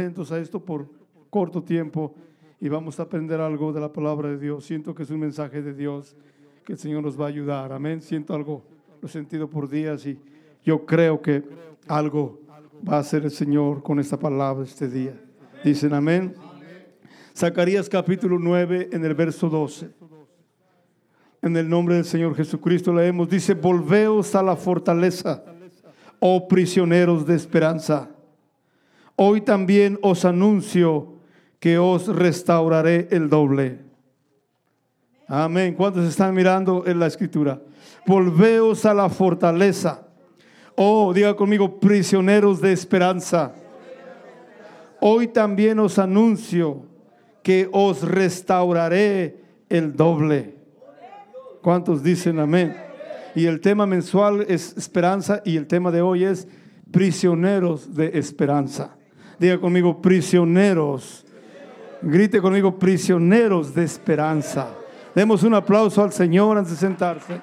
atentos a esto por corto tiempo y vamos a aprender algo de la palabra de Dios. Siento que es un mensaje de Dios que el Señor nos va a ayudar. Amén. Siento algo, lo he sentido por días y yo creo que algo va a hacer el Señor con esta palabra este día. Dicen amén. Zacarías capítulo 9 en el verso 12. En el nombre del Señor Jesucristo leemos, dice, volveos a la fortaleza, oh prisioneros de esperanza. Hoy también os anuncio que os restauraré el doble. Amén. ¿Cuántos están mirando en la escritura? Volveos a la fortaleza. Oh, diga conmigo, prisioneros de esperanza. Hoy también os anuncio que os restauraré el doble. ¿Cuántos dicen amén? Y el tema mensual es esperanza y el tema de hoy es prisioneros de esperanza. Diga conmigo, prisioneros. Grite conmigo, prisioneros de esperanza. Demos un aplauso al Señor antes de sentarse.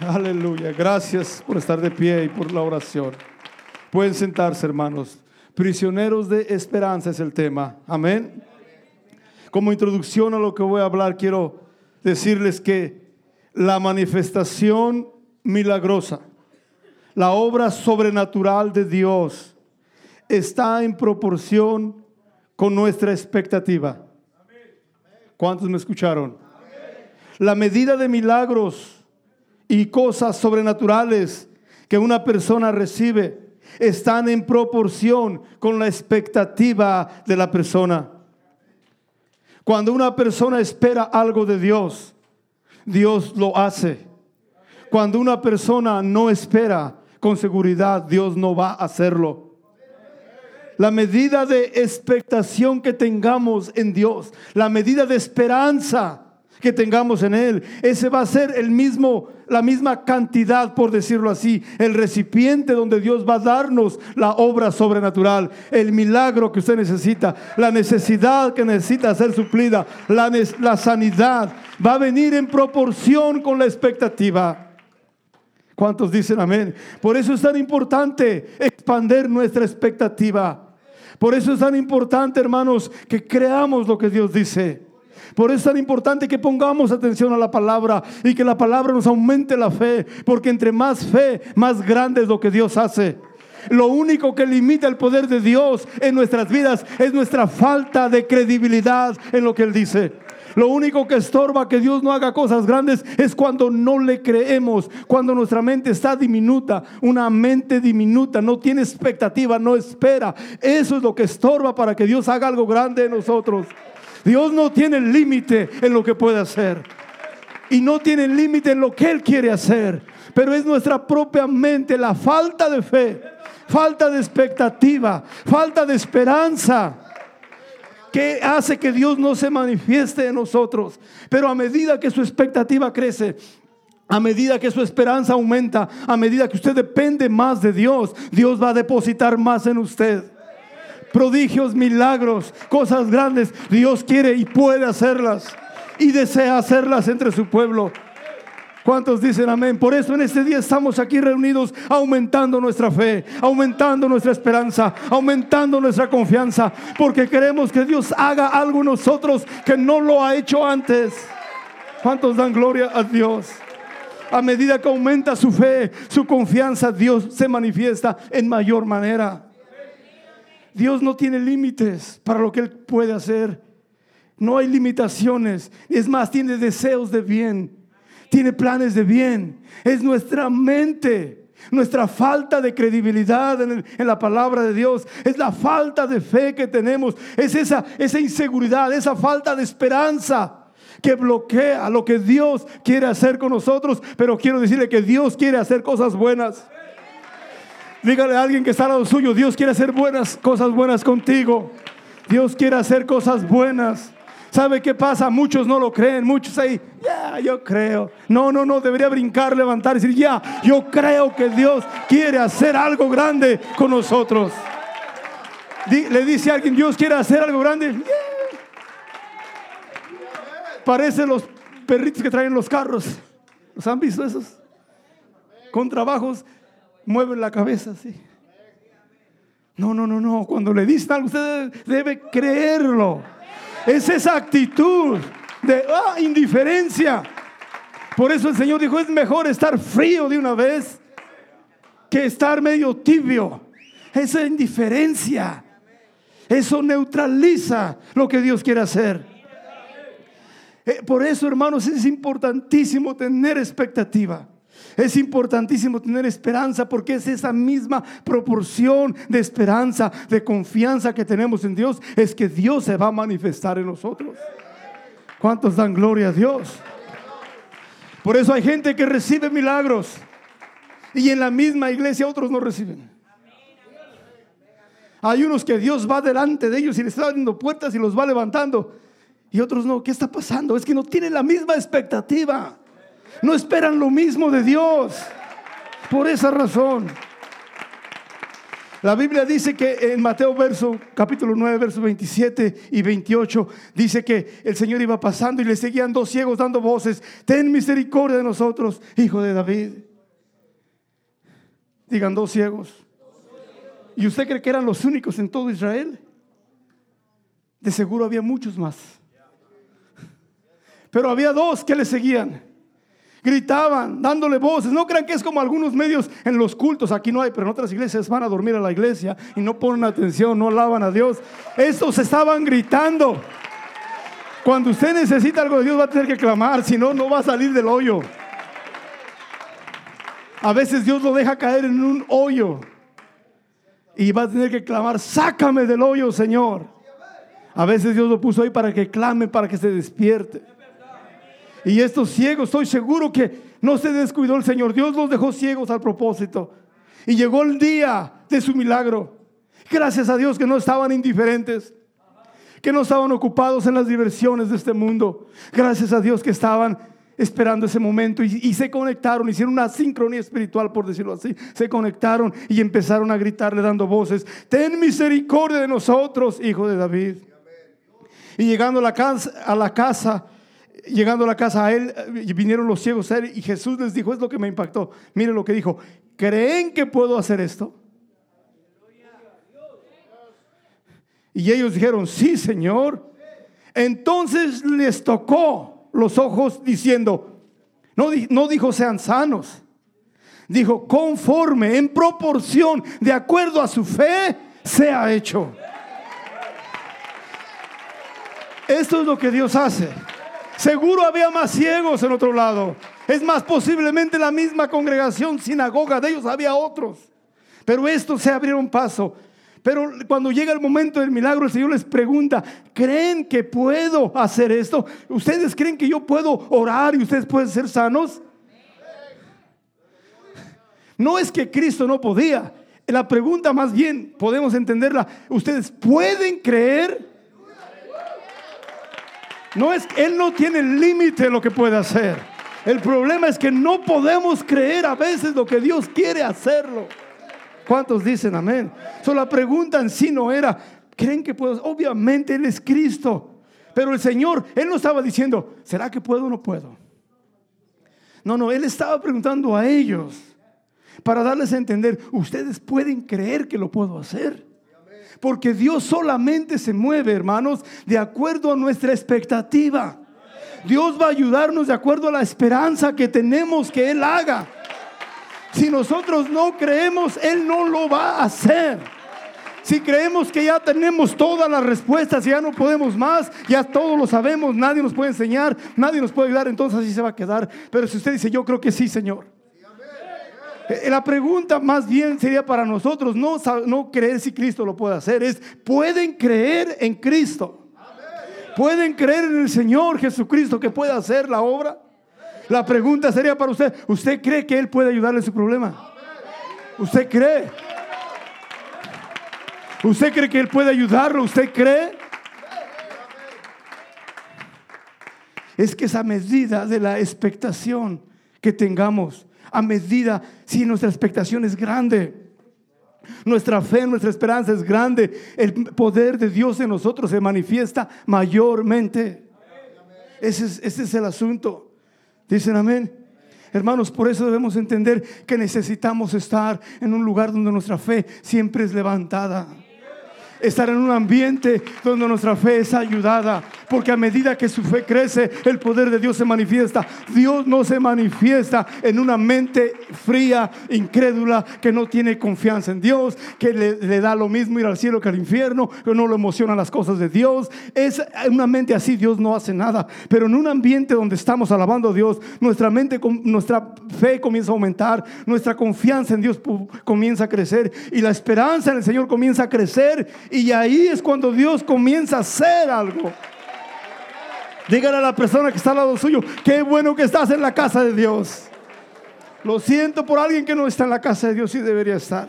Aleluya. Gracias por estar de pie y por la oración. Pueden sentarse, hermanos. Prisioneros de esperanza es el tema. Amén. Como introducción a lo que voy a hablar, quiero decirles que la manifestación milagrosa, la obra sobrenatural de Dios, está en proporción con nuestra expectativa. ¿Cuántos me escucharon? La medida de milagros y cosas sobrenaturales que una persona recibe están en proporción con la expectativa de la persona. Cuando una persona espera algo de Dios, Dios lo hace. Cuando una persona no espera con seguridad, Dios no va a hacerlo. La medida de expectación que tengamos en Dios, la medida de esperanza que tengamos en Él. Ese va a ser el mismo, la misma cantidad, por decirlo así, el recipiente donde Dios va a darnos la obra sobrenatural, el milagro que usted necesita, la necesidad que necesita ser suplida, la, sanidad, va a venir en proporción con la expectativa. ¿Cuántos dicen amén? Por eso es tan importante expander nuestra expectativa. Por eso es tan importante, hermanos, que creamos lo que Dios dice. Por eso es tan importante que pongamos atención a la palabra y que la palabra nos aumente la fe, porque entre más fe, más grande es lo que Dios hace. Lo único que limita el poder de Dios en nuestras vidas es nuestra falta de credibilidad en lo que Él dice. Lo único que estorba que Dios no haga cosas grandes es cuando no le creemos, cuando nuestra mente está diminuta, una mente diminuta, no tiene expectativa, no espera. Eso es lo que estorba para que Dios haga algo grande en nosotros. Dios no tiene límite en lo que puede hacer. Y no tiene límite en lo que Él quiere hacer. Pero es nuestra propia mente, la falta de fe, falta de expectativa, falta de esperanza que hace que Dios no se manifieste en nosotros. Pero a medida que su expectativa crece, a medida que su esperanza aumenta, a medida que usted depende más de Dios, Dios va a depositar más en usted prodigios, milagros, cosas grandes. Dios quiere y puede hacerlas y desea hacerlas entre su pueblo. ¿Cuántos dicen amén? Por eso en este día estamos aquí reunidos aumentando nuestra fe, aumentando nuestra esperanza, aumentando nuestra confianza, porque queremos que Dios haga algo en nosotros que no lo ha hecho antes. ¿Cuántos dan gloria a Dios? A medida que aumenta su fe, su confianza, Dios se manifiesta en mayor manera. Dios no tiene límites para lo que Él puede hacer. No hay limitaciones. Es más, tiene deseos de bien. Tiene planes de bien. Es nuestra mente. Nuestra falta de credibilidad en, la palabra de Dios es la falta de fe que tenemos, es esa, esa inseguridad, esa falta de esperanza que bloquea lo que Dios quiere hacer con nosotros. Pero quiero decirle que Dios quiere hacer cosas buenas. Dígale a alguien que está al lado suyo, Dios quiere hacer buenas cosas buenas contigo. Dios quiere hacer cosas buenas. ¿Sabe qué pasa? Muchos no lo creen, muchos ahí, ya, yo creo. No, no, no, debería brincar, levantar y decir, ya, yo creo que Dios quiere hacer algo grande con nosotros. le dice a alguien, Dios quiere hacer algo grande. Parece los perritos que traen los carros. ¿Los han visto esos? Con trabajos mueven la cabeza así. No, no, no, no. Cuando le dicen algo, usted debe creerlo. Es esa actitud de ah, indiferencia. Por eso el Señor dijo, es mejor estar frío de una vez que estar medio tibio. Esa indiferencia. Eso neutraliza lo que Dios quiere hacer. Eh, por eso, hermanos, es importantísimo tener expectativa. Es importantísimo tener esperanza porque es esa misma proporción de esperanza, de confianza que tenemos en Dios, es que Dios se va a manifestar en nosotros. ¿Cuántos dan gloria a Dios? Por eso hay gente que recibe milagros y en la misma iglesia otros no reciben. Hay unos que Dios va delante de ellos y les está abriendo puertas y los va levantando. Y otros no. ¿Qué está pasando? Es que no tienen la misma expectativa. No esperan lo mismo de Dios. Por esa razón. La Biblia dice que en Mateo verso capítulo 9 versos 27 y 28 dice que el Señor iba pasando y le seguían dos ciegos dando voces, "Ten misericordia de nosotros, hijo de David." Digan dos ciegos. ¿Y usted cree que eran los únicos en todo Israel? De seguro había muchos más. Pero había dos que le seguían gritaban, dándole voces. No crean que es como algunos medios en los cultos, aquí no hay, pero en otras iglesias van a dormir a la iglesia y no ponen atención, no alaban a Dios. Estos estaban gritando. Cuando usted necesita algo de Dios va a tener que clamar, si no, no va a salir del hoyo. A veces Dios lo deja caer en un hoyo y va a tener que clamar, sácame del hoyo, Señor. A veces Dios lo puso ahí para que clame, para que se despierte. Y estos ciegos, estoy seguro que no se descuidó el Señor. Dios los dejó ciegos al propósito. Y llegó el día de su milagro. Gracias a Dios que no estaban indiferentes, que no estaban ocupados en las diversiones de este mundo. Gracias a Dios que estaban esperando ese momento y, se conectaron, hicieron una sincronía espiritual, por decirlo así. Se conectaron y empezaron a gritarle dando voces, ten misericordia de nosotros, hijo de David. Y llegando a la casa llegando a la casa a él, eh, vinieron los ciegos a él y Jesús les dijo, es lo que me impactó. Mire lo que dijo, ¿creen que puedo hacer esto? Y ellos dijeron, sí, Señor. Entonces les tocó los ojos diciendo, no, no dijo sean sanos, dijo conforme, en proporción, de acuerdo a su fe, sea hecho. Esto es lo que Dios hace. Seguro había más ciegos en otro lado. Es más, posiblemente la misma congregación, sinagoga de ellos, había otros. Pero estos se abrieron paso. Pero cuando llega el momento del milagro, el Señor les pregunta, ¿creen que puedo hacer esto? ¿Ustedes creen que yo puedo orar y ustedes pueden ser sanos? No es que Cristo no podía. La pregunta más bien podemos entenderla. ¿Ustedes pueden creer? No es, Él no tiene límite lo que puede hacer. El problema es que no podemos creer a veces lo que Dios quiere hacerlo. ¿Cuántos dicen amén? Solo la pregunta en sí no era, ¿creen que puedo? Obviamente Él es Cristo. Pero el Señor, Él no estaba diciendo, ¿será que puedo o no puedo? No, no, Él estaba preguntando a ellos para darles a entender, ustedes pueden creer que lo puedo hacer. Porque Dios solamente se mueve, hermanos, de acuerdo a nuestra expectativa. Dios va a ayudarnos de acuerdo a la esperanza que tenemos que Él haga. Si nosotros no creemos, Él no lo va a hacer. Si creemos que ya tenemos todas las respuestas y ya no podemos más, ya todo lo sabemos, nadie nos puede enseñar, nadie nos puede ayudar, entonces así se va a quedar. Pero si usted dice, yo creo que sí, Señor. Eh, la pregunta más bien sería para nosotros, no, creer si Cristo lo puede hacer, es, ¿pueden creer en Cristo? ¿Pueden creer en el Señor Jesucristo que puede hacer la obra? La pregunta sería para usted, ¿usted cree que Él puede ayudarle en su problema? ¿Usted cree? ¿Usted cree que Él puede ayudarlo? ¿Usted cree? Es que esa medida de la expectación que tengamos a medida si nuestra expectación es grande. Nuestra fe, nuestra esperanza es grande. El poder de Dios en nosotros se manifiesta mayormente. Ese es, ese es el asunto. Dicen amén. Hermanos, por eso debemos entender que necesitamos estar en un lugar donde nuestra fe siempre es levantada estar en un ambiente donde nuestra fe es ayudada, porque a medida que su fe crece, el poder de Dios se manifiesta. Dios no se manifiesta en una mente fría, incrédula, que no tiene confianza en Dios, que le, da lo mismo ir al cielo que al infierno, que no lo emocionan las cosas de Dios. Es una mente así, Dios no hace nada. Pero en un ambiente donde estamos alabando a Dios, nuestra mente, nuestra fe comienza a aumentar, nuestra confianza en Dios comienza a crecer y la esperanza en el Señor comienza a crecer y ahí es cuando Dios comienza a hacer algo. Dígale a la persona que está al lado suyo, qué bueno que estás en la casa de Dios. Lo siento por alguien que no está en la casa de Dios y debería estar.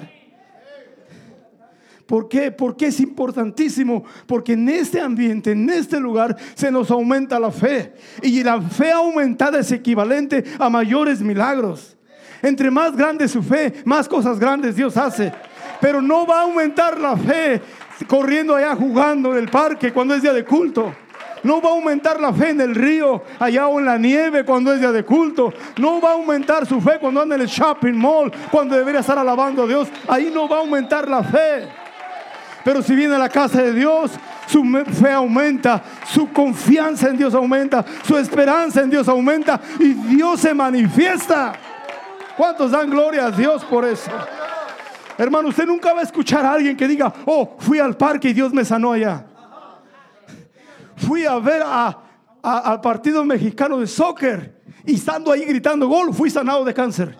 ¿Por qué? Porque es importantísimo. Porque en este ambiente, en este lugar, se nos aumenta la fe. Y la fe aumentada es equivalente a mayores milagros. Entre más grande su fe, más cosas grandes Dios hace. Pero no va a aumentar la fe corriendo allá jugando en el parque cuando es día de culto. No va a aumentar la fe en el río, allá o en la nieve cuando es día de culto. No va a aumentar su fe cuando anda en el shopping mall, cuando debería estar alabando a Dios. Ahí no va a aumentar la fe. Pero si viene a la casa de Dios, su fe aumenta, su confianza en Dios aumenta, su esperanza en Dios aumenta y Dios se manifiesta. ¿Cuántos dan gloria a Dios por eso? Hermano, usted nunca va a escuchar a alguien que diga, oh, fui al parque y Dios me sanó allá. Fui a ver al partido mexicano de soccer y estando ahí gritando gol, fui sanado de cáncer.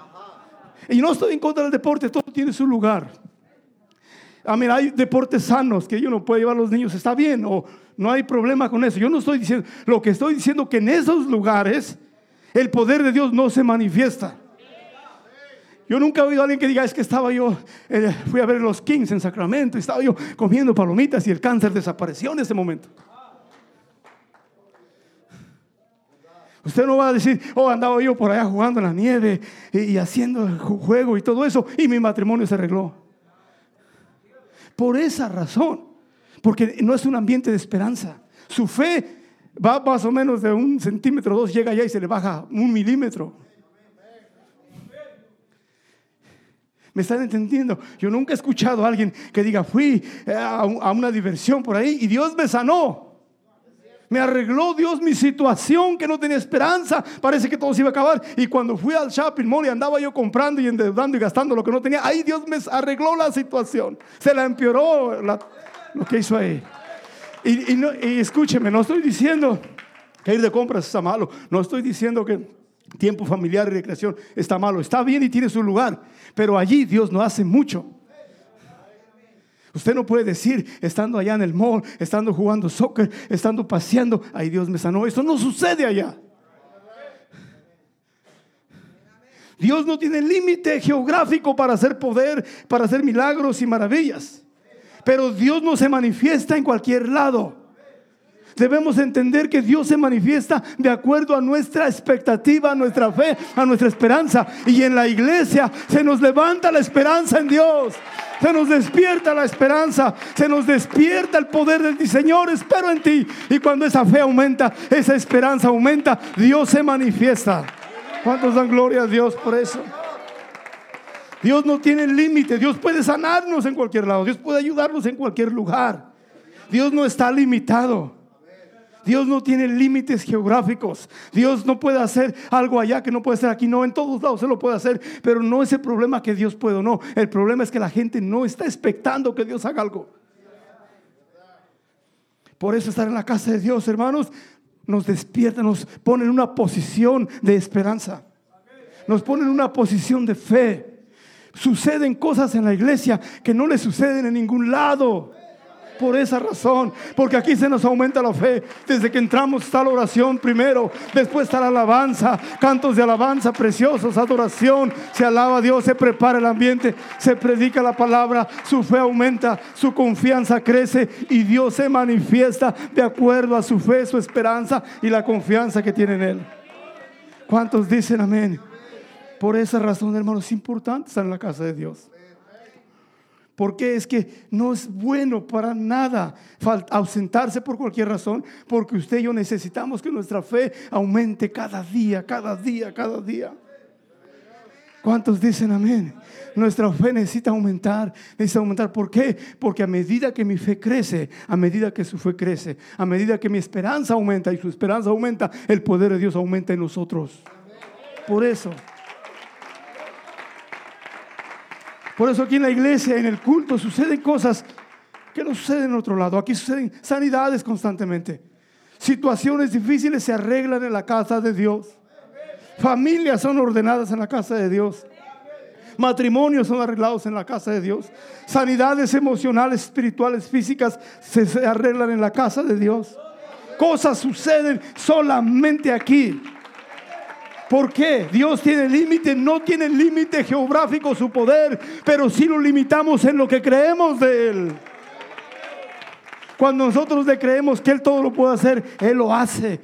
Y no estoy en contra del deporte, todo tiene su lugar. A ah, mí hay deportes sanos que yo no puedo llevar a los niños, está bien, o no hay problema con eso. Yo no estoy diciendo, lo que estoy diciendo que en esos lugares el poder de Dios no se manifiesta. Yo nunca he oído a alguien que diga, es que estaba yo, eh, fui a ver los Kings en Sacramento, estaba yo comiendo palomitas y el cáncer desapareció en ese momento. Usted no va a decir, oh, andaba yo por allá jugando en la nieve y, y haciendo juego y todo eso, y mi matrimonio se arregló. Por esa razón, porque no es un ambiente de esperanza. Su fe va más o menos de un centímetro, dos, llega allá y se le baja un milímetro. ¿Me están entendiendo? Yo nunca he escuchado a alguien que diga, fui eh, a una diversión por ahí y Dios me sanó. Me arregló Dios mi situación que no tenía esperanza. Parece que todo se iba a acabar. Y cuando fui al shopping mall y andaba yo comprando y endeudando y gastando lo que no tenía, ahí Dios me arregló la situación. Se la empeoró lo que hizo ahí. Y, y escúcheme, no estoy diciendo que ir de compras está malo. No estoy diciendo que tiempo familiar y recreación está malo. Está bien y tiene su lugar, pero allí Dios no hace mucho. Usted no puede decir, estando allá en el mall, estando jugando soccer, estando paseando, ay Dios me sanó. Eso no sucede allá. Dios no tiene límite geográfico para hacer poder, para hacer milagros y maravillas. Pero Dios no se manifiesta en cualquier lado. Debemos entender que Dios se manifiesta de acuerdo a nuestra expectativa, a nuestra fe, a nuestra esperanza. Y en la iglesia se nos levanta la esperanza en Dios. Se nos despierta la esperanza, se nos despierta el poder del Señor, espero en ti. Y cuando esa fe aumenta, esa esperanza aumenta, Dios se manifiesta. ¿Cuántos dan gloria a Dios por eso? Dios no tiene límite, Dios puede sanarnos en cualquier lado, Dios puede ayudarnos en cualquier lugar. Dios no está limitado. Dios no tiene límites geográficos. Dios no puede hacer algo allá que no puede hacer aquí. No, en todos lados se lo puede hacer. Pero no es el problema que Dios puede o no. El problema es que la gente no está expectando que Dios haga algo. Por eso estar en la casa de Dios, hermanos, nos despierta, nos pone en una posición de esperanza. Nos pone en una posición de fe. Suceden cosas en la iglesia que no le suceden en ningún lado por esa razón, porque aquí se nos aumenta la fe. Desde que entramos está la oración primero, después está la alabanza, cantos de alabanza preciosos, adoración, se alaba a Dios, se prepara el ambiente, se predica la palabra, su fe aumenta, su confianza crece y Dios se manifiesta de acuerdo a su fe, su esperanza y la confianza que tiene en Él. ¿Cuántos dicen amén? Por esa razón, hermanos, es importante estar en la casa de Dios. Porque es que no es bueno para nada ausentarse por cualquier razón, porque usted y yo necesitamos que nuestra fe aumente cada día, cada día, cada día. ¿Cuántos dicen amén? Nuestra fe necesita aumentar, necesita aumentar. ¿Por qué? Porque a medida que mi fe crece, a medida que su fe crece, a medida que mi esperanza aumenta y su esperanza aumenta, el poder de Dios aumenta en nosotros. Por eso. Por eso aquí en la iglesia, en el culto, suceden cosas que no suceden en otro lado. Aquí suceden sanidades constantemente. Situaciones difíciles se arreglan en la casa de Dios. Familias son ordenadas en la casa de Dios. Matrimonios son arreglados en la casa de Dios. Sanidades emocionales, espirituales, físicas se, arreglan en la casa de Dios. Cosas suceden solamente aquí. ¿Por qué? Dios tiene límite, no tiene límite geográfico su poder, pero sí lo limitamos en lo que creemos de Él. Cuando nosotros le creemos que Él todo lo puede hacer, Él lo hace.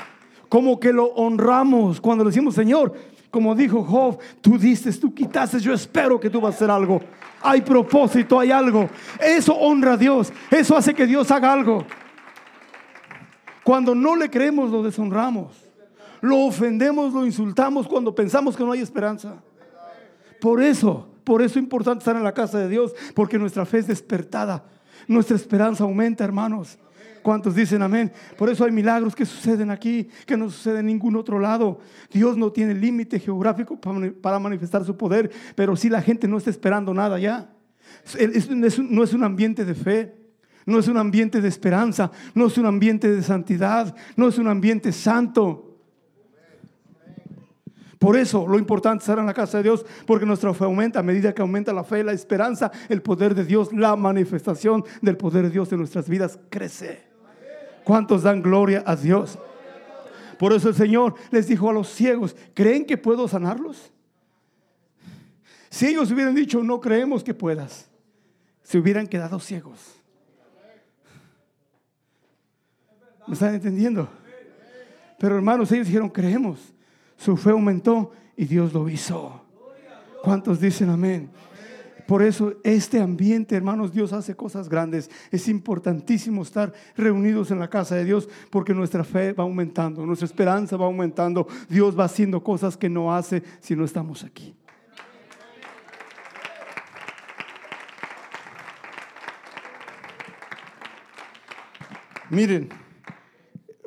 Como que lo honramos cuando le decimos, Señor, como dijo Job, tú diste, tú quitaste, yo espero que tú vas a hacer algo. Hay propósito, hay algo. Eso honra a Dios. Eso hace que Dios haga algo. Cuando no le creemos, lo deshonramos. Lo ofendemos, lo insultamos cuando pensamos que no hay esperanza. Por eso, por eso es importante estar en la casa de Dios, porque nuestra fe es despertada. Nuestra esperanza aumenta, hermanos. ¿Cuántos dicen amén? Por eso hay milagros que suceden aquí, que no suceden en ningún otro lado. Dios no tiene límite geográfico para manifestar su poder, pero si la gente no está esperando nada ya. No es un ambiente de fe, no es un ambiente de esperanza, no es un ambiente de santidad, no es un ambiente santo. Por eso lo importante es estar en la casa de Dios, porque nuestra fe aumenta a medida que aumenta la fe, la esperanza, el poder de Dios, la manifestación del poder de Dios en nuestras vidas crece. ¿Cuántos dan gloria a Dios? Por eso el Señor les dijo a los ciegos, ¿creen que puedo sanarlos? Si ellos hubieran dicho, no creemos que puedas, se hubieran quedado ciegos. ¿Me están entendiendo? Pero hermanos, ellos dijeron, creemos. Su fe aumentó y Dios lo hizo. ¿Cuántos dicen amén? Por eso este ambiente, hermanos, Dios hace cosas grandes. Es importantísimo estar reunidos en la casa de Dios porque nuestra fe va aumentando, nuestra esperanza va aumentando. Dios va haciendo cosas que no hace si no estamos aquí. Miren,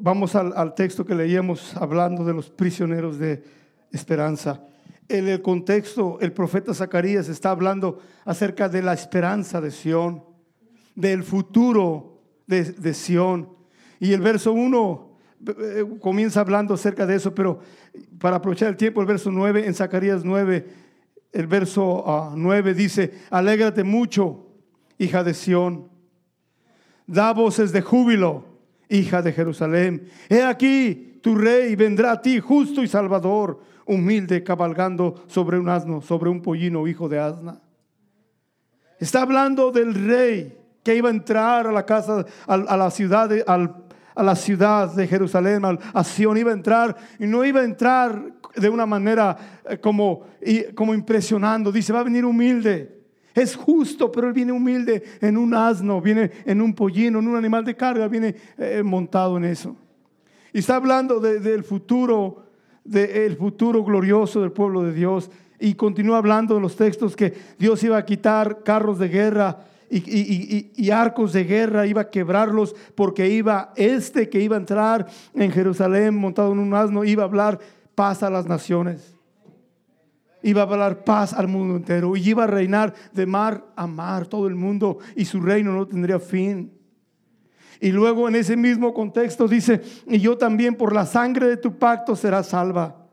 vamos al, texto que leíamos hablando de los prisioneros de esperanza. En el contexto, el profeta Zacarías está hablando acerca de la esperanza de Sión, del futuro de, de Sión. Y el verso 1 eh, comienza hablando acerca de eso, pero para aprovechar el tiempo, el verso 9, en Zacarías 9, el verso 9 ah, dice, alégrate mucho, hija de Sión, da voces de júbilo, hija de Jerusalén. He aquí, tu rey vendrá a ti, justo y salvador humilde cabalgando sobre un asno, sobre un pollino hijo de asna. Está hablando del rey que iba a entrar a la casa, a, la ciudad, a la ciudad de Jerusalén, a Sion, iba a entrar y no iba a entrar de una manera eh, como, como impresionando. Dice, va a venir humilde. Es justo, pero él viene humilde en un asno, viene en un pollino, en un animal de carga, viene eh, montado en eso. Y está hablando del futuro del futuro glorioso del pueblo de Dios. Y continúa hablando en los textos que Dios iba a quitar carros de guerra y, arcos de guerra, iba a quebrarlos porque iba este que iba a entrar en Jerusalén montado en un asno, iba a hablar paz a las naciones. Iba a hablar paz al mundo entero y iba a reinar de mar a mar todo el mundo y su reino no tendría fin. Y luego en ese mismo contexto dice, y yo también por la sangre de tu pacto será salva.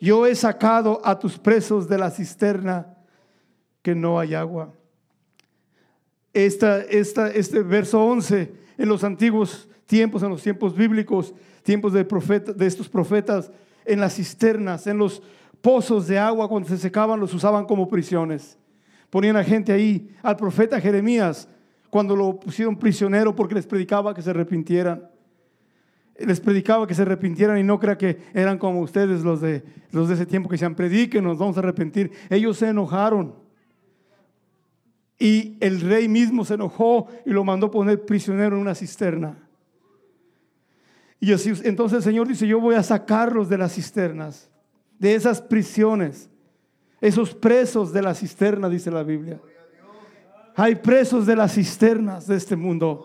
Yo he sacado a tus presos de la cisterna que no hay agua. Esta, esta, este verso 11 en los antiguos tiempos, en los tiempos bíblicos, tiempos de, profeta, de estos profetas, en las cisternas, en los pozos de agua, cuando se secaban, los usaban como prisiones. Ponían a gente ahí. Al profeta Jeremías cuando lo pusieron prisionero porque les predicaba que se arrepintieran. Les predicaba que se arrepintieran y no crea que eran como ustedes los de, los de ese tiempo que decían, prediquen, nos vamos a arrepentir. Ellos se enojaron. Y el rey mismo se enojó y lo mandó poner prisionero en una cisterna. Y así, entonces el Señor dice, yo voy a sacarlos de las cisternas, de esas prisiones. Esos presos de la cisterna, dice la Biblia. Hay presos de las cisternas de este mundo.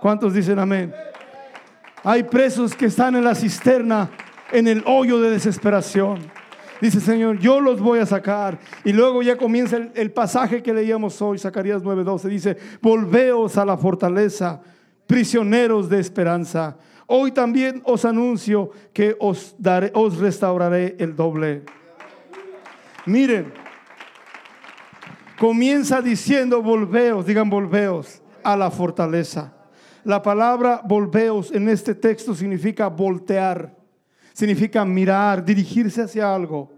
¿Cuántos dicen amén? Hay presos que están en la cisterna, en el hoyo de desesperación. Dice Señor, yo los voy a sacar. Y luego ya comienza el, pasaje que leíamos hoy, Zacarías 9:12. Dice, volveos a la fortaleza, prisioneros de esperanza. Hoy también os anuncio que os, daré, os restauraré el doble. Miren, comienza diciendo, volveos, digan volveos a la fortaleza. La palabra volveos en este texto significa voltear, significa mirar, dirigirse hacia algo,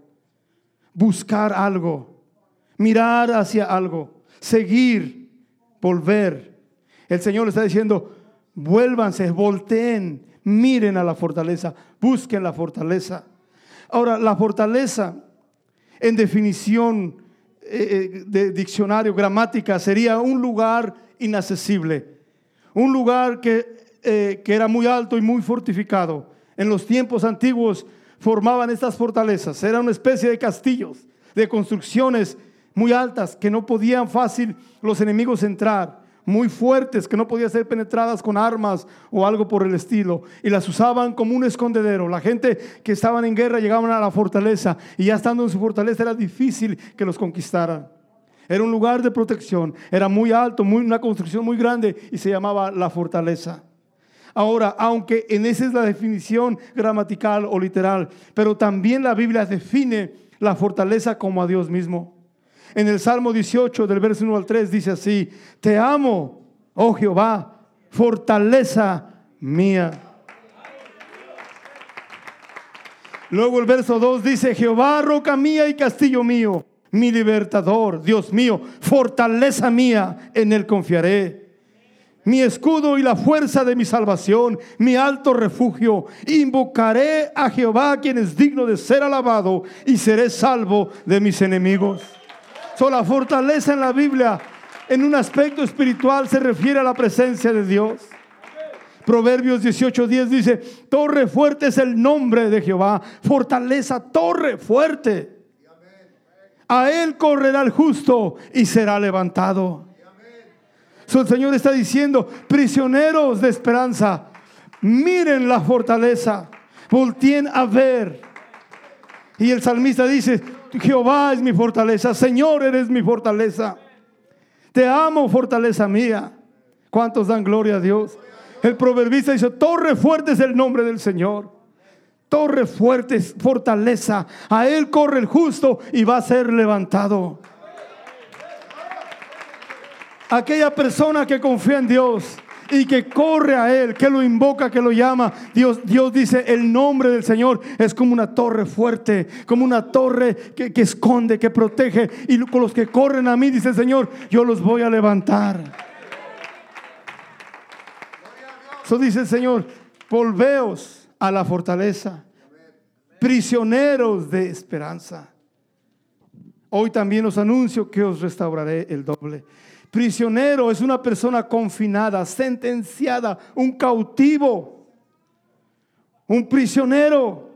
buscar algo, mirar hacia algo, seguir, volver. El Señor le está diciendo, vuélvanse, volteen, miren a la fortaleza, busquen la fortaleza. Ahora, la fortaleza, en definición eh, eh, de diccionario, gramática, sería un lugar inaccesible, un lugar que, eh, que era muy alto y muy fortificado. En los tiempos antiguos formaban estas fortalezas, era una especie de castillos, de construcciones muy altas que no podían fácil los enemigos entrar muy fuertes que no podían ser penetradas con armas o algo por el estilo. Y las usaban como un escondedero. La gente que estaban en guerra llegaban a la fortaleza y ya estando en su fortaleza era difícil que los conquistaran. Era un lugar de protección, era muy alto, muy, una construcción muy grande y se llamaba la fortaleza. Ahora, aunque en esa es la definición gramatical o literal, pero también la Biblia define la fortaleza como a Dios mismo. En el Salmo 18 del verso 1 al 3 dice así, te amo, oh Jehová, fortaleza mía. Luego el verso 2 dice, Jehová, roca mía y castillo mío, mi libertador, Dios mío, fortaleza mía, en él confiaré. Mi escudo y la fuerza de mi salvación, mi alto refugio. Invocaré a Jehová, quien es digno de ser alabado, y seré salvo de mis enemigos la fortaleza en la Biblia, en un aspecto espiritual, se refiere a la presencia de Dios. Proverbios 18:10 dice, torre fuerte es el nombre de Jehová, fortaleza, torre fuerte. A él correrá el justo y será levantado. el Señor está diciendo, prisioneros de esperanza, miren la fortaleza, volteen a ver. Y el salmista dice, Jehová es mi fortaleza, Señor eres mi fortaleza. Te amo, fortaleza mía. ¿Cuántos dan gloria a Dios? El proverbista dice, torre fuerte es el nombre del Señor. Torre fuerte es fortaleza. A Él corre el justo y va a ser levantado. Aquella persona que confía en Dios y que corre a Él, que lo invoca, que lo llama. Dios, Dios dice, el nombre del Señor es como una torre fuerte, como una torre que, esconde, que protege. Y con los que corren a mí, dice el Señor, yo los voy a levantar. Eso dice el Señor, volveos a la fortaleza, prisioneros de esperanza. Hoy también os anuncio que os restauraré el doble. Prisionero es una persona confinada, sentenciada, un cautivo, un prisionero.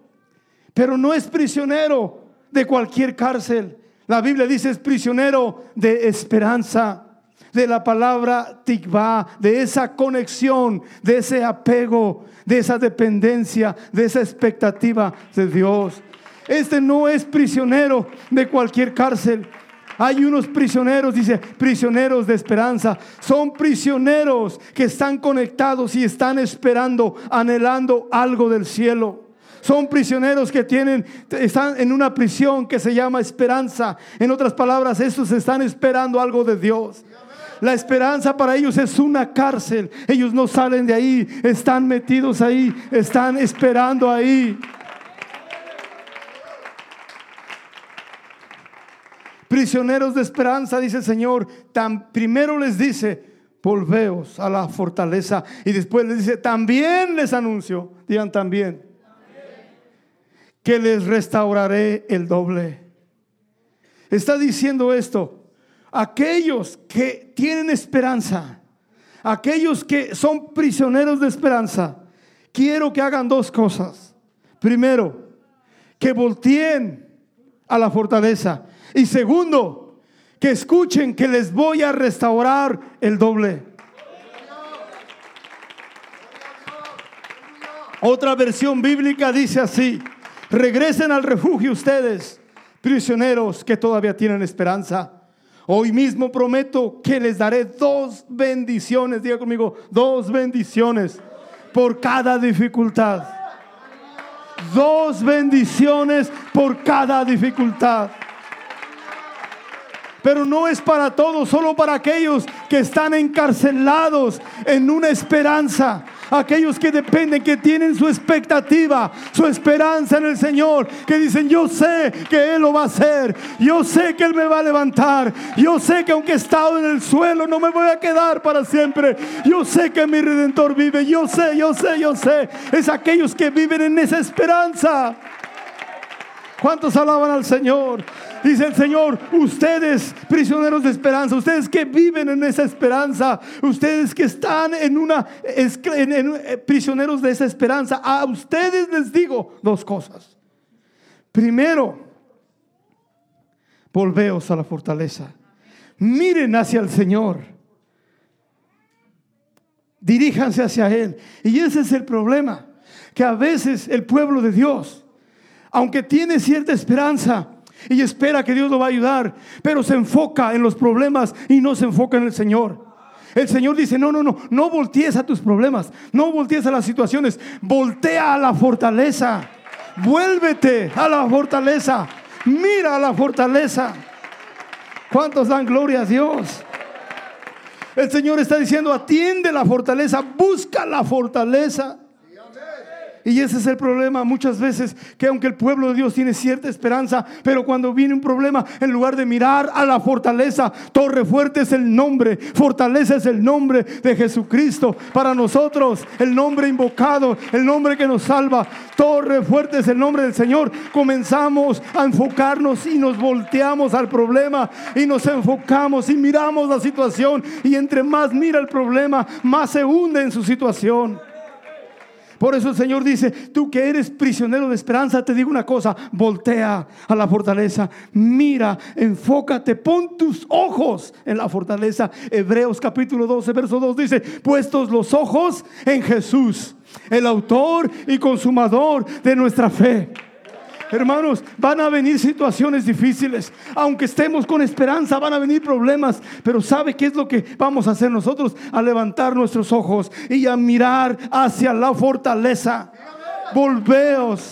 Pero no es prisionero de cualquier cárcel. La Biblia dice es prisionero de esperanza, de la palabra tikva, de esa conexión, de ese apego, de esa dependencia, de esa expectativa de Dios. Este no es prisionero de cualquier cárcel. Hay unos prisioneros, dice, prisioneros de esperanza. Son prisioneros que están conectados y están esperando, anhelando algo del cielo. Son prisioneros que tienen, están en una prisión que se llama esperanza. En otras palabras, estos están esperando algo de Dios. La esperanza para ellos es una cárcel. Ellos no salen de ahí, están metidos ahí, están esperando ahí. Prisioneros de esperanza, dice el Señor, tan primero les dice, volveos a la fortaleza. Y después les dice, también les anuncio, digan también, que les restauraré el doble. Está diciendo esto, aquellos que tienen esperanza, aquellos que son prisioneros de esperanza, quiero que hagan dos cosas. Primero, que volteen a la fortaleza Y segundo, que escuchen que les voy a restaurar el doble. Otra versión bíblica dice así, regresen al refugio ustedes, prisioneros que todavía tienen esperanza. Hoy mismo prometo que les daré dos bendiciones, diga conmigo, dos bendiciones por cada dificultad. Dos bendiciones por cada dificultad. Pero no es para todos, solo para aquellos que están encarcelados en una esperanza. Aquellos que dependen, que tienen su expectativa, su esperanza en el Señor, que dicen, yo sé que Él lo va a hacer, yo sé que Él me va a levantar, yo sé que aunque he estado en el suelo no me voy a quedar para siempre, yo sé que mi redentor vive, yo sé, yo sé, yo sé. Es aquellos que viven en esa esperanza. ¿Cuántos alaban al Señor? Dice el Señor, ustedes prisioneros de esperanza, ustedes que viven en esa esperanza, ustedes que están en una eh, prisioneros de esa esperanza, a ustedes les digo dos cosas. Primero, volveos a la fortaleza. Miren hacia el Señor. Diríjanse hacia Él. Y ese es el problema, que a veces el pueblo de Dios, aunque tiene cierta esperanza, y espera que Dios lo va a ayudar, pero se enfoca en los problemas y no se enfoca en el Señor. El Señor dice, no, no, no, no voltees a tus problemas, no voltees a las situaciones, voltea a la fortaleza, vuélvete a la fortaleza, mira a la fortaleza. ¿Cuántos dan gloria a Dios? El Señor está diciendo, atiende la fortaleza, busca la fortaleza. Y ese es el problema muchas veces, que aunque el pueblo de Dios tiene cierta esperanza, pero cuando viene un problema, en lugar de mirar a la fortaleza, torre fuerte es el nombre, fortaleza es el nombre de Jesucristo. Para nosotros, el nombre invocado, el nombre que nos salva, torre fuerte es el nombre del Señor. Comenzamos a enfocarnos y nos volteamos al problema y nos enfocamos y miramos la situación y entre más mira el problema, más se hunde en su situación. Por eso el Señor dice, tú que eres prisionero de esperanza, te digo una cosa, voltea a la fortaleza, mira, enfócate, pon tus ojos en la fortaleza. Hebreos capítulo 12, verso 2 dice, puestos los ojos en Jesús, el autor y consumador de nuestra fe. Hermanos, van a venir situaciones difíciles. Aunque estemos con esperanza, van a venir problemas. Pero ¿sabe qué es lo que vamos a hacer nosotros? A levantar nuestros ojos y a mirar hacia la fortaleza. Volveos,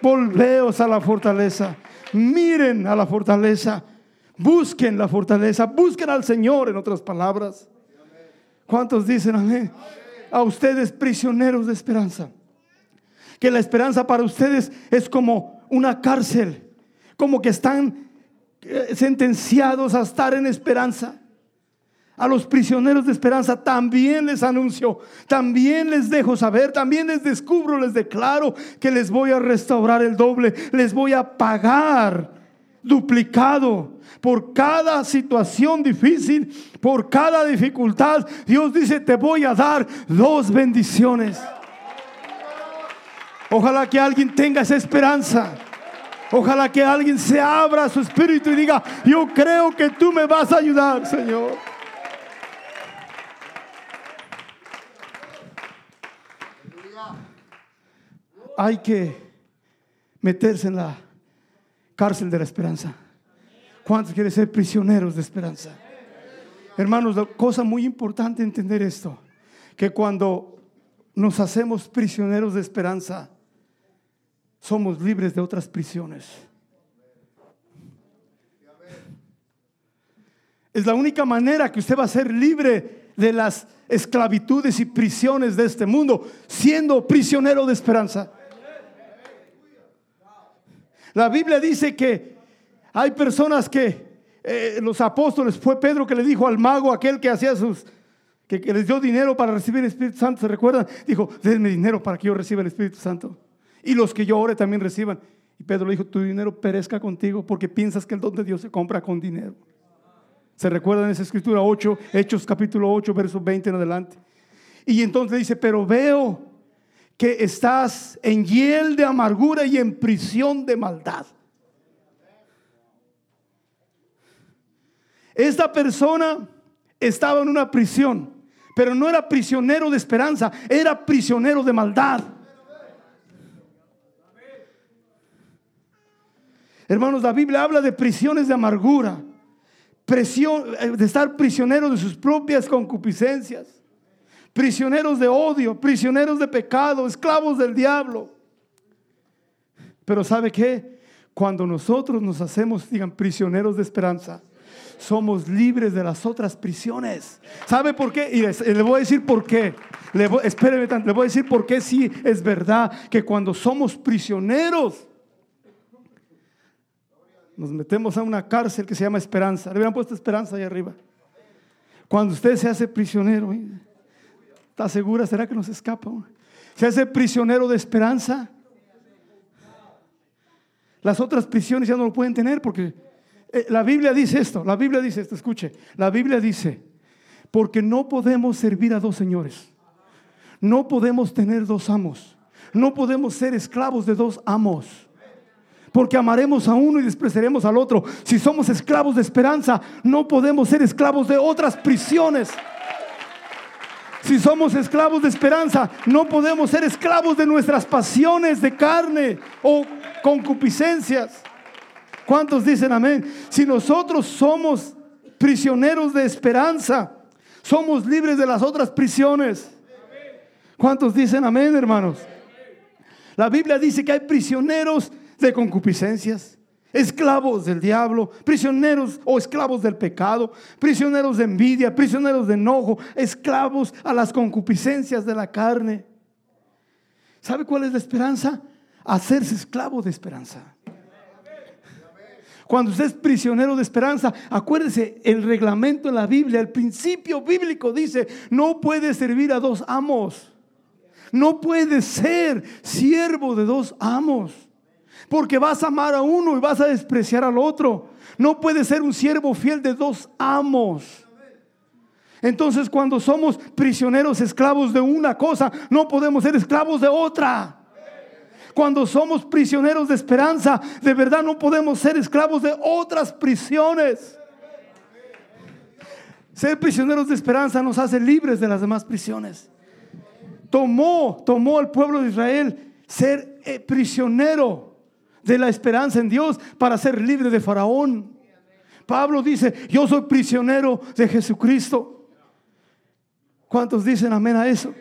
volveos a la fortaleza. Miren a la fortaleza. Busquen la fortaleza. Busquen al Señor, en otras palabras. ¿Cuántos dicen amén? A ustedes prisioneros de esperanza que la esperanza para ustedes es como una cárcel, como que están eh, sentenciados a estar en esperanza. A los prisioneros de esperanza también les anuncio, también les dejo saber, también les descubro, les declaro que les voy a restaurar el doble, les voy a pagar duplicado por cada situación difícil, por cada dificultad. Dios dice, te voy a dar dos bendiciones. Ojalá que alguien tenga esa esperanza. Ojalá que alguien se abra su espíritu y diga, yo creo que tú me vas a ayudar, Señor. Hay que meterse en la cárcel de la esperanza. ¿Cuántos quieren ser prisioneros de esperanza? Hermanos, la cosa muy importante entender esto, que cuando nos hacemos prisioneros de esperanza, somos libres de otras prisiones. Es la única manera que usted va a ser libre de las esclavitudes y prisiones de este mundo, siendo prisionero de esperanza. La Biblia dice que hay personas que eh, los apóstoles, fue Pedro que le dijo al mago, aquel que hacía sus, que, que les dio dinero para recibir el Espíritu Santo, ¿se recuerdan? Dijo, denme dinero para que yo reciba el Espíritu Santo y los que yo ore también reciban. Y Pedro le dijo, tu dinero perezca contigo porque piensas que el don de Dios se compra con dinero. ¿Se recuerdan esa escritura 8, Hechos capítulo 8, verso 20 en adelante? Y entonces dice, pero veo que estás en hiel de amargura y en prisión de maldad. Esta persona estaba en una prisión, pero no era prisionero de esperanza, era prisionero de maldad. Hermanos, la Biblia habla de prisiones de amargura, presión, eh, de estar prisionero de sus propias concupiscencias, prisioneros de odio, prisioneros de pecado, esclavos del diablo. Pero ¿sabe qué? Cuando nosotros nos hacemos, digan, prisioneros de esperanza, somos libres de las otras prisiones. ¿Sabe por qué? Y le voy a decir por qué. Le voy, le voy a decir por qué sí es verdad que cuando somos prisioneros, nos metemos a una cárcel que se llama esperanza. Le hubieran puesto esperanza ahí arriba. Cuando usted se hace prisionero, ¿eh? ¿está segura? ¿Será que nos escapa? Se hace prisionero de esperanza. Las otras prisiones ya no lo pueden tener porque eh, la Biblia dice esto, la Biblia dice esto, escuche, la Biblia dice, porque no podemos servir a dos señores, no podemos tener dos amos, no podemos ser esclavos de dos amos porque amaremos a uno y despreciaremos al otro. Si somos esclavos de esperanza, no podemos ser esclavos de otras prisiones. Si somos esclavos de esperanza, no podemos ser esclavos de nuestras pasiones de carne o concupiscencias. ¿Cuántos dicen amén? Si nosotros somos prisioneros de esperanza, somos libres de las otras prisiones. ¿Cuántos dicen amén, hermanos? La Biblia dice que hay prisioneros de concupiscencias, esclavos del diablo, prisioneros o esclavos del pecado, prisioneros de envidia, prisioneros de enojo, esclavos a las concupiscencias de la carne. ¿Sabe cuál es la esperanza? Hacerse esclavo de esperanza. Cuando usted es prisionero de esperanza, acuérdese, el reglamento en la Biblia, el principio bíblico dice, no puede servir a dos amos. No puede ser siervo de dos amos. Porque vas a amar a uno y vas a despreciar al otro. No puede ser un siervo fiel de dos amos. Entonces cuando somos prisioneros, esclavos de una cosa, no podemos ser esclavos de otra. Cuando somos prisioneros de esperanza, de verdad no podemos ser esclavos de otras prisiones. Ser prisioneros de esperanza nos hace libres de las demás prisiones. Tomó, tomó el pueblo de Israel ser eh, prisionero de la esperanza en Dios para ser libre de Faraón. Pablo dice, yo soy prisionero de Jesucristo. ¿Cuántos dicen amén a eso?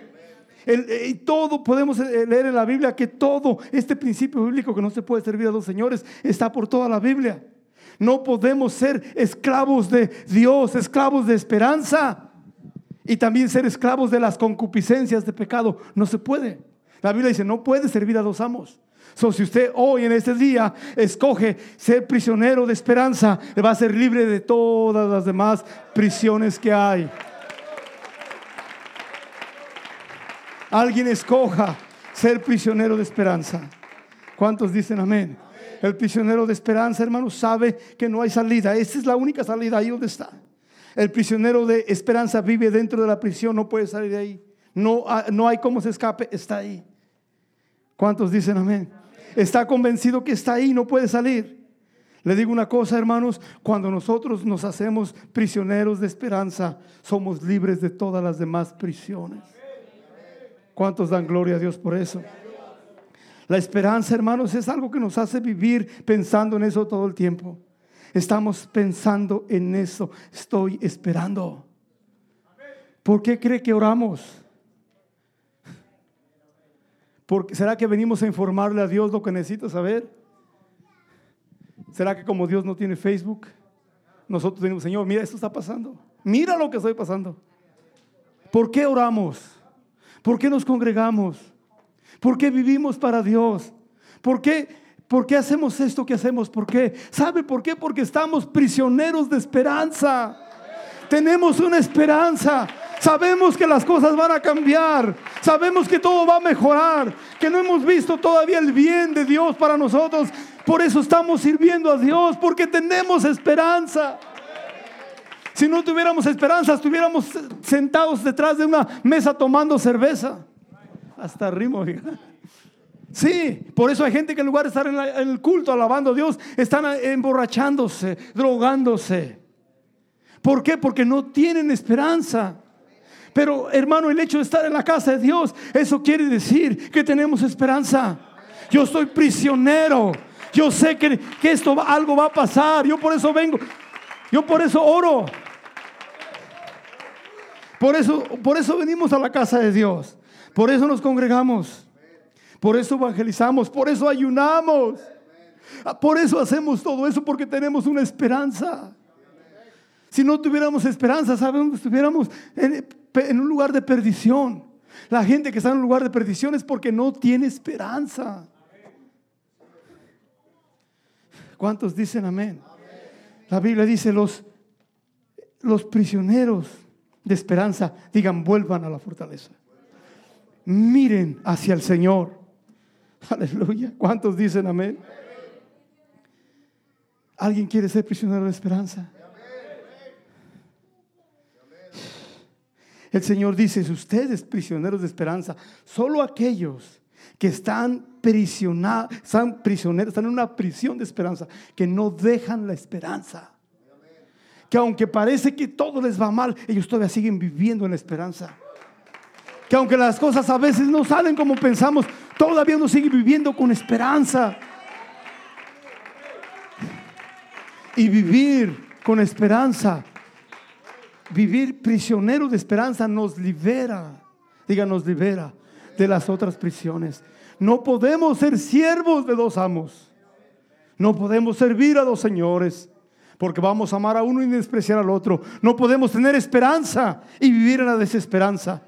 Eh, y todo podemos eh, leer en la Biblia que todo este principio bíblico que no se puede servir a dos señores está por toda la Biblia. No podemos ser esclavos de Dios, esclavos de esperanza y también ser esclavos de las concupiscencias de pecado. No se puede. La Biblia dice, no puede servir a dos amos. So, si usted hoy en este día escoge ser prisionero de esperanza, va a ser libre de todas las demás prisiones que hay. Alguien escoja ser prisionero de esperanza. ¿Cuántos dicen amén? El prisionero de esperanza, hermano, sabe que no hay salida. Esta es la única salida ahí donde está. El prisionero de esperanza vive dentro de la prisión, no puede salir de ahí. No, no hay cómo se escape, está ahí. ¿Cuántos dicen amén? Está convencido que está ahí, no puede salir. Le digo una cosa, hermanos, cuando nosotros nos hacemos prisioneros de esperanza, somos libres de todas las demás prisiones. ¿Cuántos dan gloria a Dios por eso? La esperanza, hermanos, es algo que nos hace vivir pensando en eso todo el tiempo. Estamos pensando en eso. Estoy esperando. ¿Por qué cree que oramos? ¿Será que venimos a informarle a Dios lo que necesita saber? ¿Será que como Dios no tiene Facebook, nosotros decimos, Señor, mira, esto está pasando. Mira lo que estoy pasando. ¿Por qué oramos? ¿Por qué nos congregamos? ¿Por qué vivimos para Dios? ¿Por qué, ¿Por qué hacemos esto que hacemos? ¿Por qué? ¿Sabe por qué? Porque estamos prisioneros de esperanza. Tenemos una esperanza. Sabemos que las cosas van a cambiar. Sabemos que todo va a mejorar. Que no hemos visto todavía el bien de Dios para nosotros. Por eso estamos sirviendo a Dios. Porque tenemos esperanza. Si no tuviéramos esperanza, estuviéramos sentados detrás de una mesa tomando cerveza. Hasta rimo. Sí, por eso hay gente que en lugar de estar en, en el culto alabando a Dios, están emborrachándose, drogándose. ¿Por qué? Porque no tienen esperanza. Pero hermano, el hecho de estar en la casa de Dios, eso quiere decir que tenemos esperanza. Yo estoy prisionero. Yo sé que, que esto algo va a pasar. Yo por eso vengo. Yo por eso oro. Por eso, por eso venimos a la casa de Dios. Por eso nos congregamos. Por eso evangelizamos. Por eso ayunamos. Por eso hacemos todo eso porque tenemos una esperanza. Si no tuviéramos esperanza, sabemos, estuviéramos en, un lugar de perdición. La gente que está en un lugar de perdición es porque no tiene esperanza. ¿Cuántos dicen amén? La Biblia dice los, los prisioneros de esperanza, digan, vuelvan a la fortaleza. Miren hacia el Señor. Aleluya. ¿Cuántos dicen amén? ¿Alguien quiere ser prisionero de esperanza? El Señor dice, ustedes prisioneros de esperanza, solo aquellos que están prisionados, están prisioneros, están en una prisión de esperanza, que no dejan la esperanza. Que aunque parece que todo les va mal, ellos todavía siguen viviendo en la esperanza. Que aunque las cosas a veces no salen como pensamos, todavía uno sigue viviendo con esperanza. Y vivir con esperanza, vivir prisionero de esperanza nos libera. Diga, nos libera de las otras prisiones. No podemos ser siervos de dos amos. No podemos servir a dos señores. Porque vamos a amar a uno y despreciar al otro. No podemos tener esperanza y vivir en la desesperanza.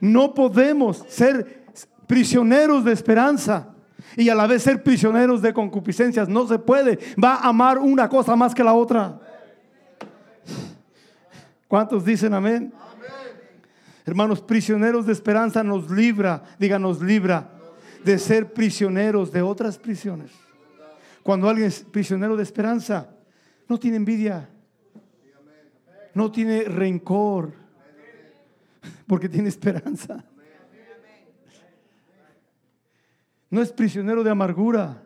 No podemos ser prisioneros de esperanza y a la vez ser prisioneros de concupiscencias. No se puede. Va a amar una cosa más que la otra. ¿Cuántos dicen amén? Hermanos, prisioneros de esperanza nos libra, diga, nos libra de ser prisioneros de otras prisiones. Cuando alguien es prisionero de esperanza, no tiene envidia, no tiene rencor, porque tiene esperanza. No es prisionero de amargura,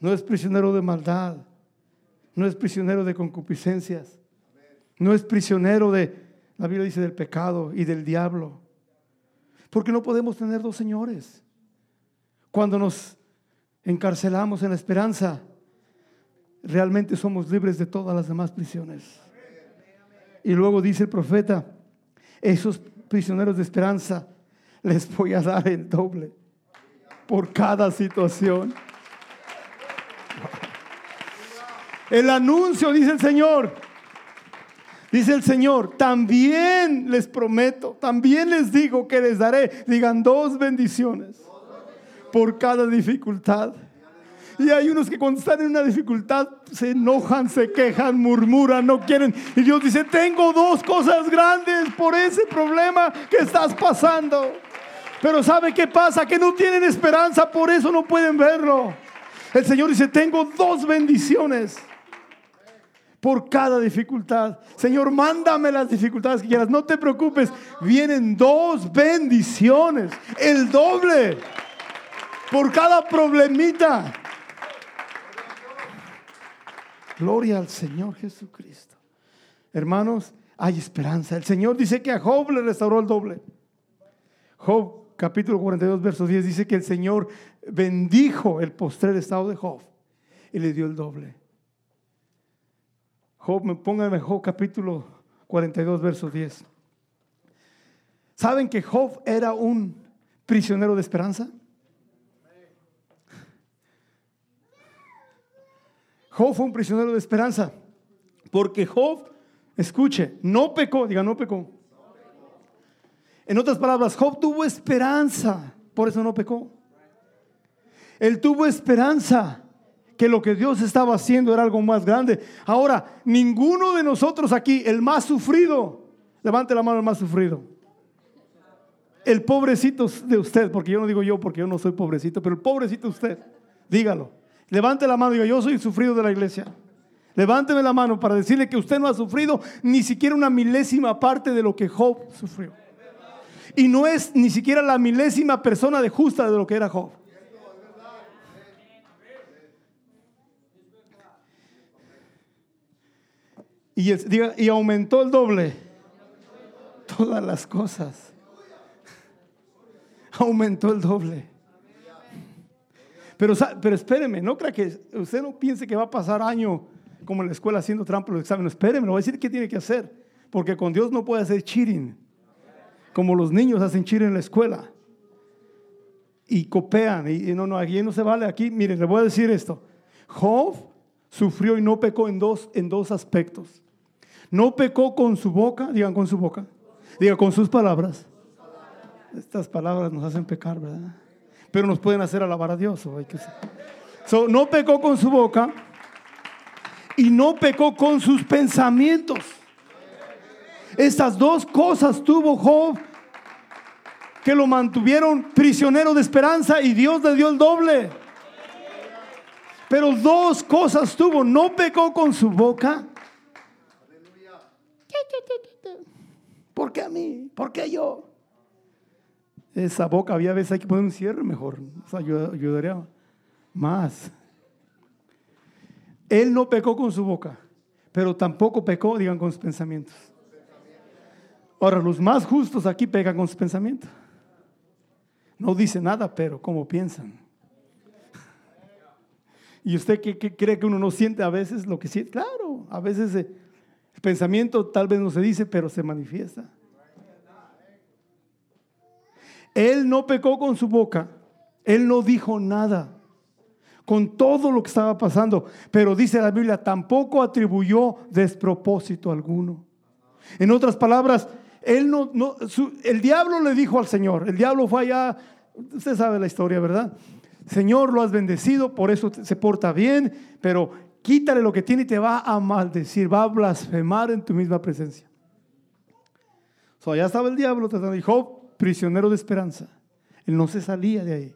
no es prisionero de maldad, no es prisionero de concupiscencias, no es prisionero de la Biblia dice del pecado y del diablo. Porque no podemos tener dos señores. Cuando nos encarcelamos en la esperanza, realmente somos libres de todas las demás prisiones. Y luego dice el profeta, esos prisioneros de esperanza les voy a dar el doble por cada situación. El anuncio, dice el Señor, Dice el Señor, también les prometo, también les digo que les daré, digan dos bendiciones por cada dificultad. Y hay unos que cuando están en una dificultad se enojan, se quejan, murmuran, no quieren. Y Dios dice, tengo dos cosas grandes por ese problema que estás pasando. Pero ¿sabe qué pasa? Que no tienen esperanza, por eso no pueden verlo. El Señor dice, tengo dos bendiciones por cada dificultad. Señor, mándame las dificultades que quieras. No te preocupes. Vienen dos bendiciones. El doble. Por cada problemita. Gloria al Señor Jesucristo. Hermanos, hay esperanza. El Señor dice que a Job le restauró el doble. Job capítulo 42, verso 10 dice que el Señor bendijo el postrer estado de Job y le dio el doble. Job, pónganme Job capítulo 42, verso 10. ¿Saben que Job era un prisionero de esperanza? Job fue un prisionero de esperanza. Porque Job, escuche, no pecó, diga, no pecó. En otras palabras, Job tuvo esperanza, por eso no pecó. Él tuvo esperanza que lo que Dios estaba haciendo era algo más grande. Ahora, ninguno de nosotros aquí, el más sufrido, levante la mano el más sufrido. El pobrecito de usted, porque yo no digo yo porque yo no soy pobrecito, pero el pobrecito de usted, dígalo. Levante la mano y diga, yo soy sufrido de la iglesia. Levánteme la mano para decirle que usted no ha sufrido ni siquiera una milésima parte de lo que Job sufrió. Y no es ni siquiera la milésima persona de justa de lo que era Job. Y, aumentó el doble. Todas las cosas. Aumentó el doble. Pero, pero espéreme, no crea que usted no piense que va a pasar año como en la escuela haciendo trampa los exámenes. Espéreme, le voy a decir qué tiene que hacer. Porque con Dios no puede hacer cheating. Como los niños hacen cheating en la escuela. Y copean. Y, no, no, aquí no se vale. Aquí, miren, le voy a decir esto. Job sufrió y no pecó en dos, en dos aspectos. No pecó con su boca, digan con su boca, digan con sus palabras. Estas palabras nos hacen pecar, ¿verdad? pero nos pueden hacer alabar a Dios. no pecó con su boca y no pecó con sus pensamientos. Estas dos cosas tuvo Job que lo mantuvieron prisionero de esperanza y Dios le dio el doble. Pero dos cosas tuvo, no pecó con su boca. ¿Por qué a mí? ¿Por qué yo? esa boca, había veces hay que poner un cierre mejor, nos ayudaría más. Él no pecó con su boca, pero tampoco pecó, digan, con sus pensamientos. Ahora, los más justos aquí pecan con sus pensamientos. No dice nada, pero como piensan. ¿Y usted qué, cree que uno no siente a veces lo que siente? Claro, a veces el pensamiento tal vez no se dice, pero se manifiesta. Él no pecó con su boca, él no dijo nada con todo lo que estaba pasando, pero dice la Biblia, tampoco atribuyó despropósito alguno. En otras palabras, él no, el diablo le dijo al Señor, el diablo fue allá, usted sabe la historia, ¿verdad? Señor, lo has bendecido, por eso se porta bien, pero quítale lo que tiene y te va a maldecir, va a blasfemar en tu misma presencia. So, allá estaba el diablo tratando, dijo, prisionero de esperanza. Él no se salía de ahí.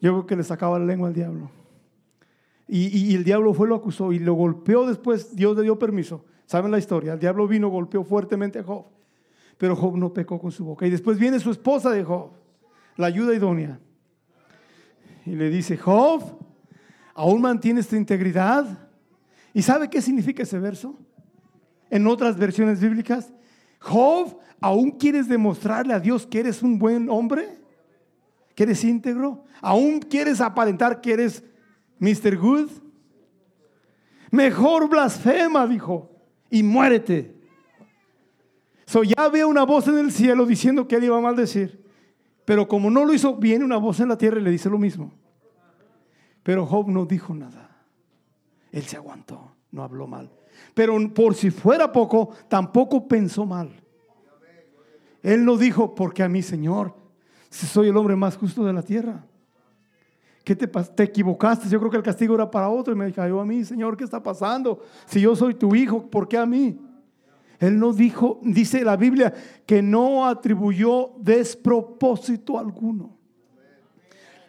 Yo creo que le sacaba la lengua al diablo. Y, el diablo fue, lo acusó y lo golpeó después. Dios le dio permiso. ¿Saben la historia? El diablo vino, golpeó fuertemente a Job. Pero Job no pecó con su boca. Y después viene su esposa de Job, la ayuda idónea. Y le dice, Job, ¿aún mantienes tu integridad? ¿Y sabe qué significa ese verso? En otras versiones bíblicas, Job, ¿aún quieres demostrarle a Dios que eres un buen hombre? ¿Que eres íntegro? ¿Aún quieres aparentar que eres Mr. Good? Mejor blasfema, dijo, y muérete. So ya veo una voz en el cielo diciendo que él iba a maldecir. Pero como no lo hizo, viene una voz en la tierra y le dice lo mismo. Pero Job no dijo nada. Él se aguantó, no habló mal. Pero por si fuera poco, tampoco pensó mal. Él no dijo, porque a mí, Señor, si soy el hombre más justo de la tierra. ¿Qué te, te equivocaste? Yo creo que el castigo era para otro y me cayó a mí, Señor, ¿qué está pasando? Si yo soy tu hijo, ¿por qué a mí? Él no dijo, dice la Biblia, que no atribuyó despropósito alguno.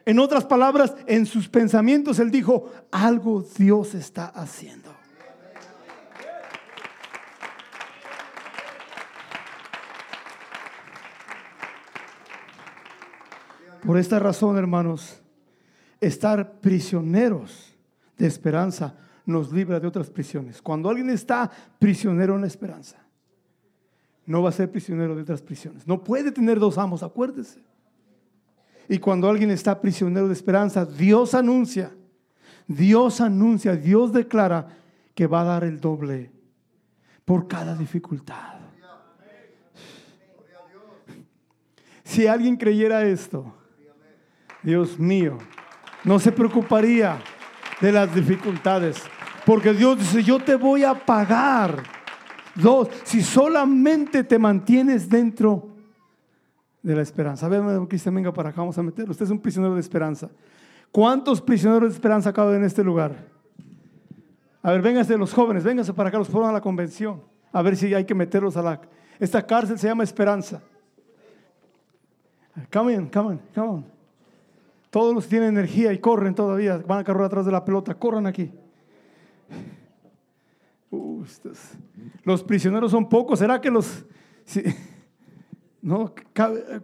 En otras palabras, en sus pensamientos él dijo, algo Dios está haciendo. Por esta razón, hermanos, estar prisioneros de esperanza nos libra de otras prisiones. Cuando alguien está prisionero en la esperanza, no va a ser prisionero de otras prisiones. No puede tener dos amos, acuérdese. Y cuando alguien está prisionero de esperanza, Dios anuncia, Dios anuncia, Dios declara que va a dar el doble por cada dificultad. Si alguien creyera esto, Dios mío, no se preocuparía de las dificultades. Porque Dios dice, yo te voy a pagar. Dos, si solamente te mantienes dentro de la esperanza. A ver, Cristian, venga para acá, vamos a meterlo. Usted es un prisionero de esperanza. ¿Cuántos prisioneros de esperanza caben en este lugar? A ver, vénganse los jóvenes, vénganse para acá, los fueron a la convención. A ver si hay que meterlos a la... Esta cárcel se llama esperanza. Come on, come on, come on. Todos los que tienen energía y corren todavía, van a correr atrás de la pelota, corran aquí. Los prisioneros son pocos. ¿Será que los... No,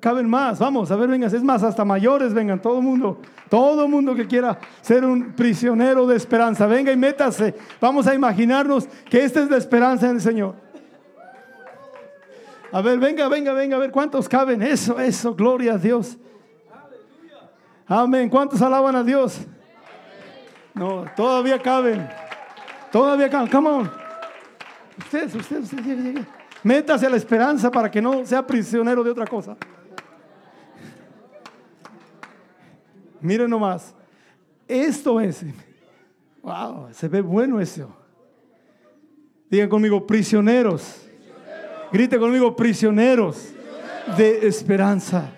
caben más. Vamos, a ver, vengan. Es más, hasta mayores vengan. Todo el mundo, todo el mundo que quiera ser un prisionero de esperanza. Venga y métase. Vamos a imaginarnos que esta es la esperanza en el Señor. A ver, venga, venga, venga, a ver cuántos caben. Eso, eso, gloria a Dios. Amén. ¿Cuántos alaban a Dios? No, todavía caben. Todavía caben. Come on. Ustedes, ustedes, ustedes, lleguen, Métase a la esperanza para que no sea prisionero de otra cosa. Miren nomás. Esto es. Wow, se ve bueno eso. Digan conmigo, prisioneros. Grite conmigo, prisioneros de esperanza.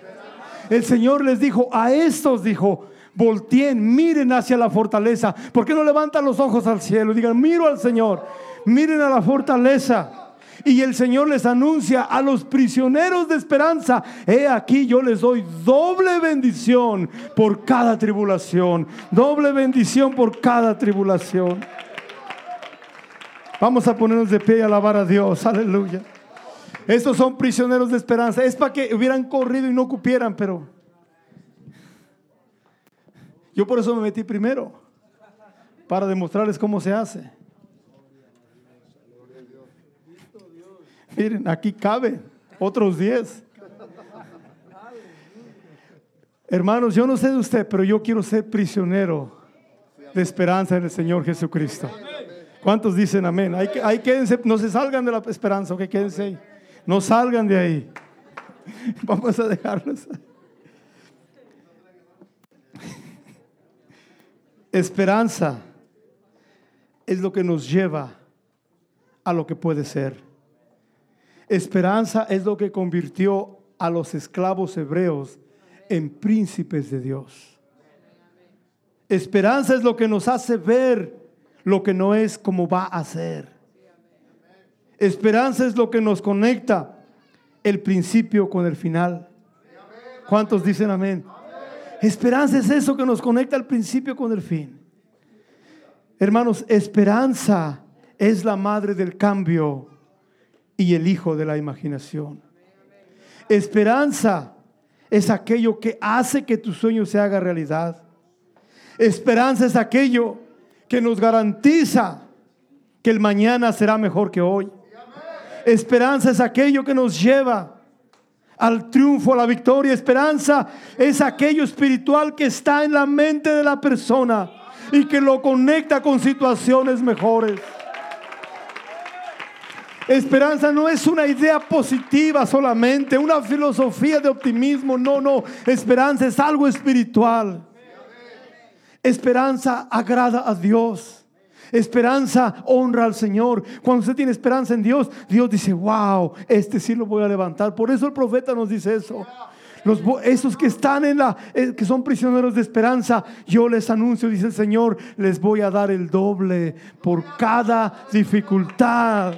El Señor les dijo, a estos dijo, volteen, miren hacia la fortaleza. ¿Por qué no levantan los ojos al cielo digan, miro al Señor, miren a la fortaleza? Y el Señor les anuncia a los prisioneros de esperanza, he aquí yo les doy doble bendición por cada tribulación, doble bendición por cada tribulación. Vamos a ponernos de pie y alabar a Dios, aleluya. Estos son prisioneros de esperanza. Es para que hubieran corrido y no cupieran, pero yo por eso me metí primero, para demostrarles cómo se hace. Miren, aquí cabe otros diez. Hermanos, yo no sé de usted, pero yo quiero ser prisionero de esperanza en el Señor Jesucristo. ¿Cuántos dicen amén? Hay quédense, no se salgan de la esperanza, que quédense ahí. No salgan de ahí. Vamos a dejarlos. Esperanza es lo que nos lleva a lo que puede ser. Esperanza es lo que convirtió a los esclavos hebreos en príncipes de Dios. Esperanza es lo que nos hace ver lo que no es como va a ser. Esperanza es lo que nos conecta el principio con el final. ¿Cuántos dicen amén? Esperanza es eso que nos conecta el principio con el fin. Hermanos, esperanza es la madre del cambio y el hijo de la imaginación. Esperanza es aquello que hace que tu sueño se haga realidad. Esperanza es aquello que nos garantiza que el mañana será mejor que hoy. Esperanza es aquello que nos lleva al triunfo, a la victoria. Esperanza es aquello espiritual que está en la mente de la persona y que lo conecta con situaciones mejores. Esperanza no es una idea positiva solamente, una filosofía de optimismo, no, no. Esperanza es algo espiritual. Esperanza agrada a Dios. Esperanza honra al Señor. Cuando usted tiene esperanza en Dios, Dios dice, wow, este sí lo voy a levantar. Por eso el profeta nos dice eso. Esos que están en la, eh, que son prisioneros de esperanza, yo les anuncio, dice el Señor, les voy a dar el doble por cada dificultad.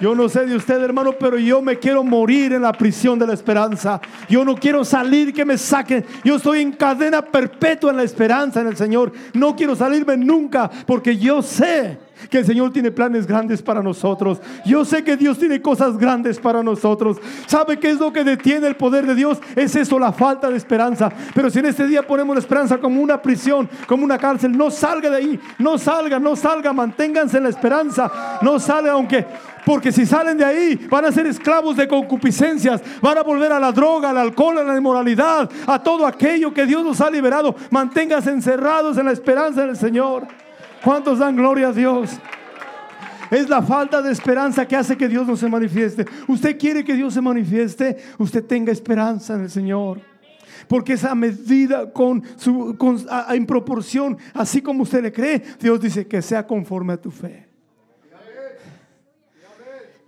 Yo no sé de usted, hermano, pero yo me quiero morir en la prisión de la esperanza. Yo no quiero salir que me saquen. Yo estoy en cadena perpetua en la esperanza en el Señor. No quiero salirme nunca porque yo sé que el Señor tiene planes grandes para nosotros. Yo sé que Dios tiene cosas grandes para nosotros. ¿Sabe qué es lo que detiene el poder de Dios? Es eso, la falta de esperanza. Pero si en este día ponemos la esperanza como una prisión, como una cárcel, no salga de ahí, no salga, no salga, manténganse en la esperanza, no salga aunque porque si salen de ahí, van a ser esclavos de concupiscencias, van a volver a la droga, al alcohol, a la inmoralidad, a todo aquello que Dios nos ha liberado. Manténganse encerrados en la esperanza del Señor. ¿Cuántos dan gloria a Dios? Es la falta de esperanza que hace que Dios no se manifieste. Usted quiere que Dios se manifieste, usted tenga esperanza en el Señor. Porque esa medida con su, en proporción, así como usted le cree, Dios dice que sea conforme a tu fe.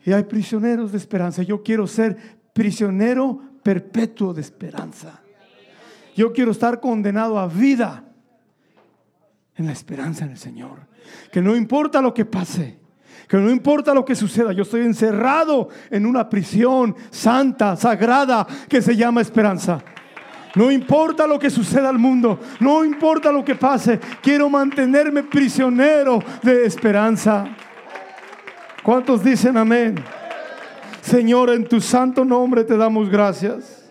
Y hay prisioneros de esperanza. Yo quiero ser prisionero perpetuo de esperanza. Yo quiero estar condenado a vida en la esperanza en el Señor. Que no importa lo que pase, que no importa lo que suceda, yo estoy encerrado en una prisión santa, sagrada, que se llama esperanza. No importa lo que suceda al mundo, no importa lo que pase, quiero mantenerme prisionero de esperanza. ¿Cuántos dicen amén? Señor, en tu santo nombre te damos gracias.